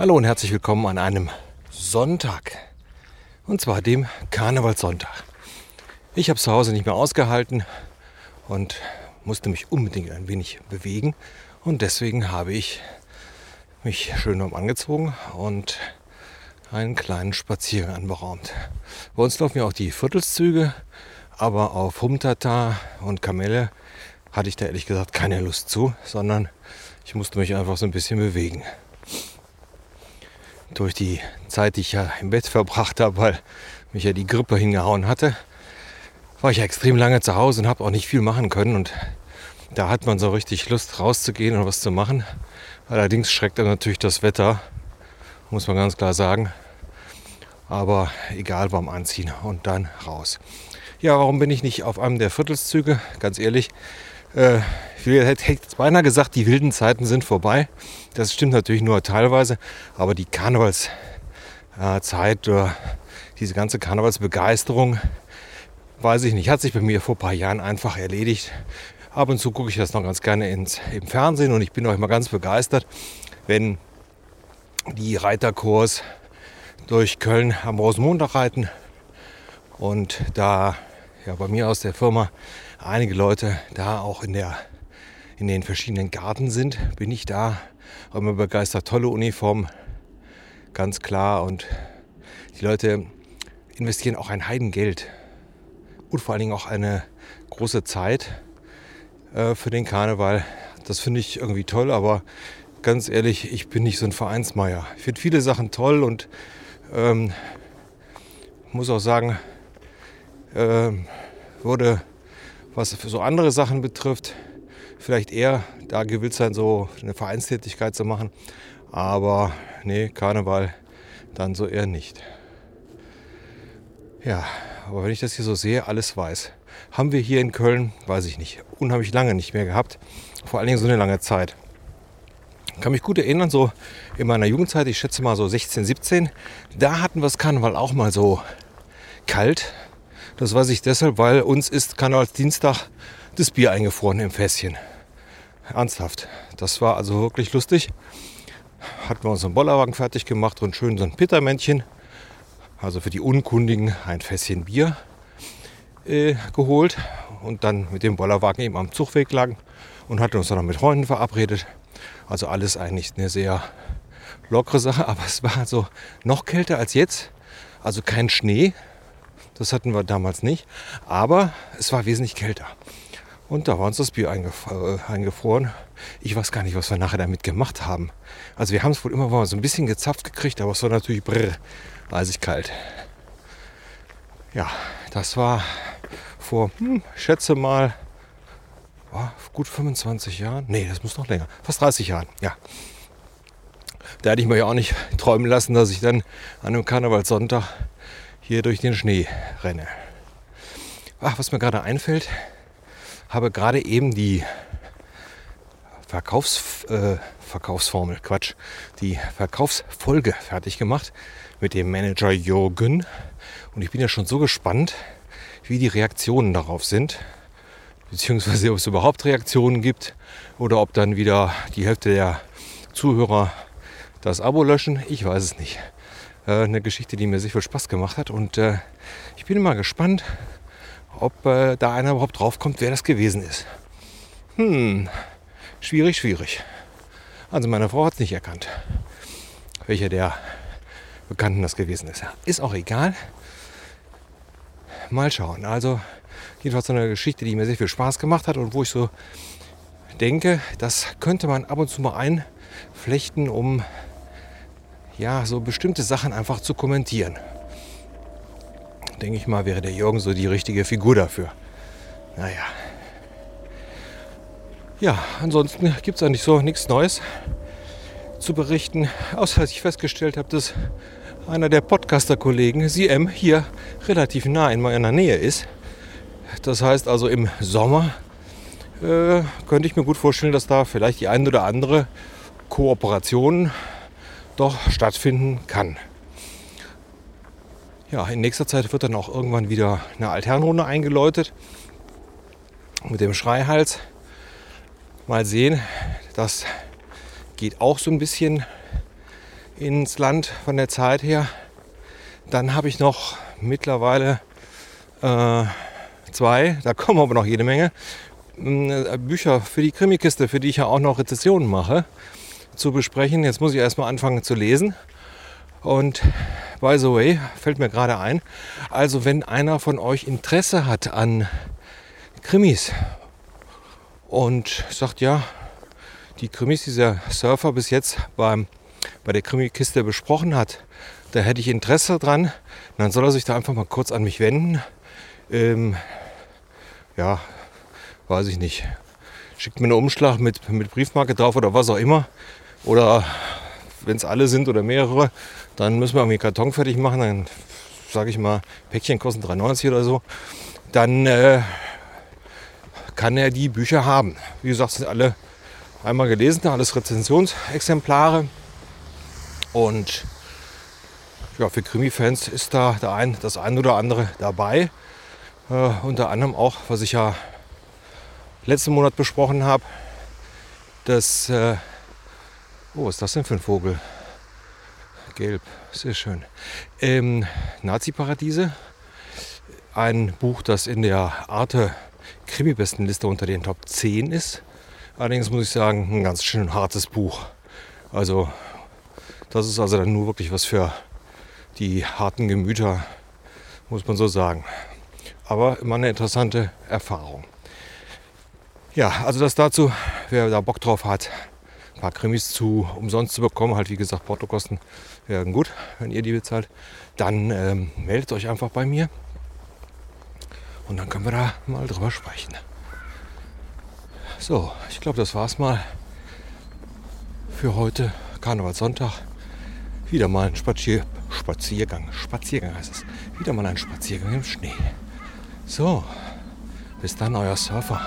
Hallo und herzlich willkommen an einem Sonntag. Und zwar dem Karnevalssonntag. Ich habe zu Hause nicht mehr ausgehalten und musste mich unbedingt ein wenig bewegen. Und deswegen habe ich mich schön warm angezogen und einen kleinen Spaziergang anberaumt. Bei uns laufen ja auch die Viertelszüge, aber auf Humtata und Kamelle hatte ich da ehrlich gesagt keine Lust zu, sondern ich musste mich einfach so ein bisschen bewegen durch die Zeit, die ich ja im Bett verbracht habe, weil mich ja die Grippe hingehauen hatte, war ich ja extrem lange zu Hause und habe auch nicht viel machen können. Und da hat man so richtig Lust rauszugehen und was zu machen. Allerdings schreckt dann natürlich das Wetter, muss man ganz klar sagen. Aber egal beim Anziehen und dann raus. Ja, warum bin ich nicht auf einem der Viertelszüge? Ganz ehrlich, äh, ich hätte jetzt beinahe gesagt, die wilden Zeiten sind vorbei. Das stimmt natürlich nur teilweise, aber die Karnevalszeit oder diese ganze Karnevalsbegeisterung, weiß ich nicht, hat sich bei mir vor ein paar Jahren einfach erledigt. Ab und zu gucke ich das noch ganz gerne ins, im Fernsehen und ich bin auch immer ganz begeistert, wenn die Reiterkurs durch Köln am Rosenmontag reiten und da ja, bei mir aus der Firma einige Leute da auch in, der, in den verschiedenen Garten sind, bin ich da immer begeistert. Tolle Uniform, ganz klar. Und die Leute investieren auch ein Heidengeld und vor allen Dingen auch eine große Zeit äh, für den Karneval. Das finde ich irgendwie toll, aber ganz ehrlich, ich bin nicht so ein Vereinsmeier. Ich finde viele Sachen toll und ähm, muss auch sagen, äh, wurde was für so andere Sachen betrifft, vielleicht eher da gewillt sein, so eine Vereinstätigkeit zu machen. Aber nee, Karneval dann so eher nicht. Ja, aber wenn ich das hier so sehe, alles weiß. Haben wir hier in Köln, weiß ich nicht, unheimlich lange nicht mehr gehabt. Vor allen Dingen so eine lange Zeit. Kann mich gut erinnern, so in meiner Jugendzeit, ich schätze mal so 16, 17, da hatten wir das Karneval auch mal so kalt. Das weiß ich deshalb, weil uns ist Karnevalsdienstag das Bier eingefroren im Fässchen. Ernsthaft. Das war also wirklich lustig. Hatten wir unseren Bollerwagen fertig gemacht und schön so ein Pittermännchen, also für die Unkundigen ein Fässchen Bier äh, geholt und dann mit dem Bollerwagen eben am Zugweg lagen und hatten uns dann noch mit Freunden verabredet. Also alles eigentlich eine sehr lockere Sache, aber es war also noch kälter als jetzt. Also kein Schnee, das hatten wir damals nicht, aber es war wesentlich kälter. Und da war uns das Bier äh, eingefroren. Ich weiß gar nicht, was wir nachher damit gemacht haben. Also wir haben es wohl immer mal so ein bisschen gezapft gekriegt, aber es war natürlich brr, eisig kalt. Ja, das war vor, hm, schätze mal, oh, gut 25 Jahren. Nee, das muss noch länger. Fast 30 Jahren, ja. Da hätte ich mir ja auch nicht träumen lassen, dass ich dann an einem Karnevalssonntag hier durch den Schnee renne. Ach, was mir gerade einfällt, habe gerade eben die Verkaufs, äh, Verkaufsformel, Quatsch, die Verkaufsfolge fertig gemacht mit dem Manager Jürgen. Und ich bin ja schon so gespannt, wie die Reaktionen darauf sind. Beziehungsweise ob es überhaupt Reaktionen gibt oder ob dann wieder die Hälfte der Zuhörer das Abo löschen. Ich weiß es nicht. Äh, eine Geschichte, die mir sehr viel Spaß gemacht hat. Und äh, ich bin immer gespannt, ob äh, da einer überhaupt draufkommt, wer das gewesen ist. Hm, schwierig, schwierig. Also meine Frau hat es nicht erkannt, welcher der Bekannten das gewesen ist. Ist auch egal. Mal schauen. Also jedenfalls so eine Geschichte, die mir sehr viel Spaß gemacht hat und wo ich so denke, das könnte man ab und zu mal einflechten, um ja so bestimmte Sachen einfach zu kommentieren denke ich mal, wäre der Jürgen so die richtige Figur dafür. Naja. Ja, ansonsten gibt es eigentlich so nichts Neues zu berichten, außer dass ich festgestellt habe, dass einer der Podcaster-Kollegen, CM, hier relativ nah in meiner Nähe ist. Das heißt also im Sommer äh, könnte ich mir gut vorstellen, dass da vielleicht die eine oder andere Kooperation doch stattfinden kann. Ja, in nächster Zeit wird dann auch irgendwann wieder eine Altherrenrunde eingeläutet mit dem Schreihals. Mal sehen, das geht auch so ein bisschen ins Land von der Zeit her. Dann habe ich noch mittlerweile äh, zwei, da kommen aber noch jede Menge, äh, Bücher für die Krimikiste, für die ich ja auch noch Rezessionen mache, zu besprechen. Jetzt muss ich erstmal anfangen zu lesen. Und by the way, fällt mir gerade ein, also wenn einer von euch Interesse hat an Krimis und sagt, ja, die Krimis, die der Surfer bis jetzt beim, bei der Krimikiste besprochen hat, da hätte ich Interesse dran, dann soll er sich da einfach mal kurz an mich wenden. Ähm, ja, weiß ich nicht. Schickt mir einen Umschlag mit, mit Briefmarke drauf oder was auch immer. Oder wenn es alle sind oder mehrere, dann müssen wir irgendwie Karton fertig machen. Dann sage ich mal, Päckchen kosten 3,90 oder so. Dann äh, kann er die Bücher haben. Wie gesagt, sind alle einmal gelesen, alles Rezensionsexemplare. Und ja, für Krimi-Fans ist da der ein, das ein oder andere dabei. Äh, unter anderem auch, was ich ja letzten Monat besprochen habe, das, äh, oh, was ist das denn für ein Vogel? Gelb, sehr schön. Ähm, Nazi-Paradiese, ein Buch, das in der Arte Krimi-Bestenliste unter den Top 10 ist. Allerdings muss ich sagen, ein ganz schön hartes Buch. Also, das ist also dann nur wirklich was für die harten Gemüter, muss man so sagen. Aber immer eine interessante Erfahrung. Ja, also das dazu, wer da Bock drauf hat, ein paar Krimis zu umsonst zu bekommen, halt wie gesagt, Portokosten wären gut, wenn ihr die bezahlt, dann ähm, meldet euch einfach bei mir und dann können wir da mal drüber sprechen. So, ich glaube, das war's mal für heute, Karnevalssonntag. Wieder mal ein Spazier Spaziergang, Spaziergang heißt es. Wieder mal ein Spaziergang im Schnee. So, bis dann, euer Surfer.